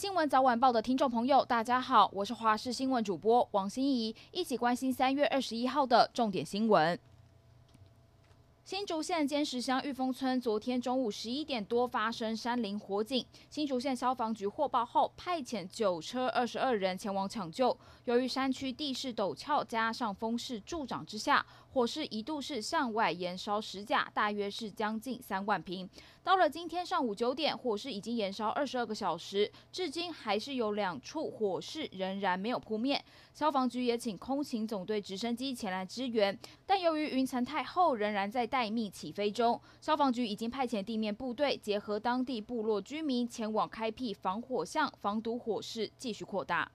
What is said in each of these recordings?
新闻早晚报的听众朋友，大家好，我是华视新闻主播王心怡，一起关心三月二十一号的重点新闻。新竹县尖石乡玉峰村昨天中午十一点多发生山林火警，新竹县消防局获报后派遣九车二十二人前往抢救。由于山区地势陡峭，加上风势助长之下，火势一度是向外延烧十甲，大约是将近三万平。到了今天上午九点，火势已经延烧二十二个小时，至今还是有两处火势仍然没有扑灭。消防局也请空勤总队直升机前来支援，但由于云层太厚，仍然在待命起飞中。消防局已经派遣地面部队，结合当地部落居民前往开辟防火巷，防堵火势继续扩大。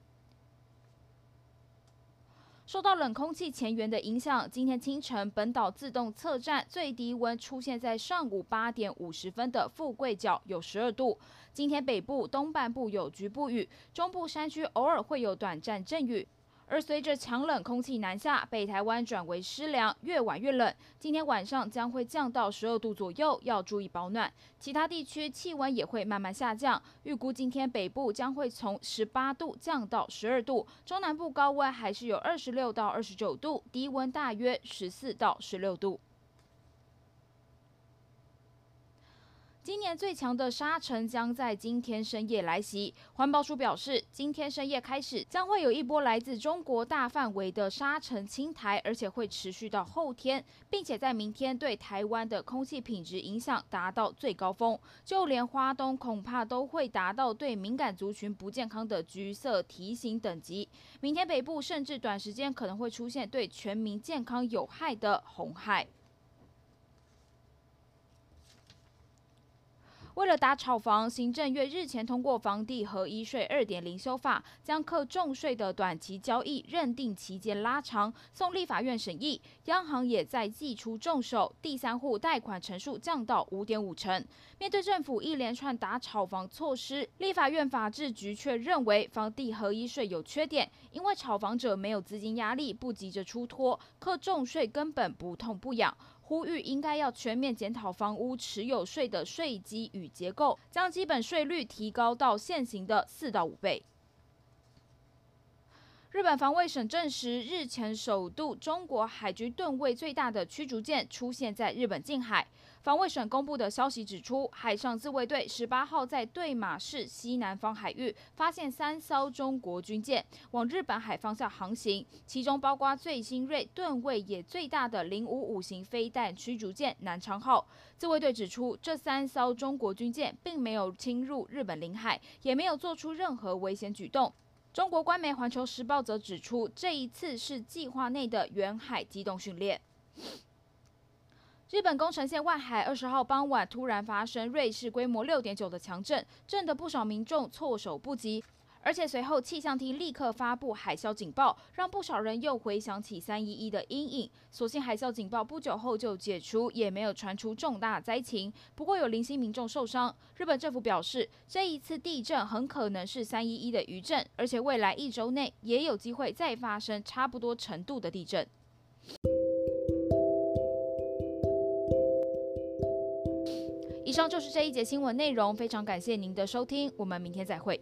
受到冷空气前缘的影响，今天清晨本岛自动测站最低温出现在上午八点五十分的富贵角，有十二度。今天北部东半部有局部雨，中部山区偶尔会有短暂阵雨。而随着强冷空气南下，北台湾转为湿凉，越晚越冷。今天晚上将会降到十二度左右，要注意保暖。其他地区气温也会慢慢下降，预估今天北部将会从十八度降到十二度，中南部高温还是有二十六到二十九度，低温大约十四到十六度。今年最强的沙尘将在今天深夜来袭。环保署表示，今天深夜开始将会有一波来自中国大范围的沙尘侵台，而且会持续到后天，并且在明天对台湾的空气品质影响达到最高峰，就连花东恐怕都会达到对敏感族群不健康的橘色提醒等级。明天北部甚至短时间可能会出现对全民健康有害的红害。为了打炒房，行政院日前通过房地合一税二点零修法，将课重税的短期交易认定期间拉长，送立法院审议。央行也在祭出重手，第三户贷款成数降到五点五成。面对政府一连串打炒房措施，立法院法制局却认为房地合一税有缺点，因为炒房者没有资金压力，不急着出脱，课重税根本不痛不痒。呼吁应该要全面检讨房屋持有税的税基与结构，将基本税率提高到现行的四到五倍。日本防卫省证实，日前首度中国海军吨位最大的驱逐舰出现在日本近海。防卫省公布的消息指出，海上自卫队十八号在对马市西南方海域发现三艘中国军舰往日本海方向航行，其中包括最新锐、吨位也最大的零五五型飞弹驱逐舰南昌号。自卫队指出，这三艘中国军舰并没有侵入日本领海，也没有做出任何危险举动。中国官媒《环球时报》则指出，这一次是计划内的远海机动训练。日本宫城县万海二十号傍晚突然发生瑞士规模六点九的强震，震得不少民众措手不及。而且随后气象厅立刻发布海啸警报，让不少人又回想起三一一的阴影。所幸海啸警报不久后就解除，也没有传出重大灾情。不过有零星民众受伤。日本政府表示，这一次地震很可能是三一一的余震，而且未来一周内也有机会再发生差不多程度的地震。以上就是这一节新闻内容，非常感谢您的收听，我们明天再会。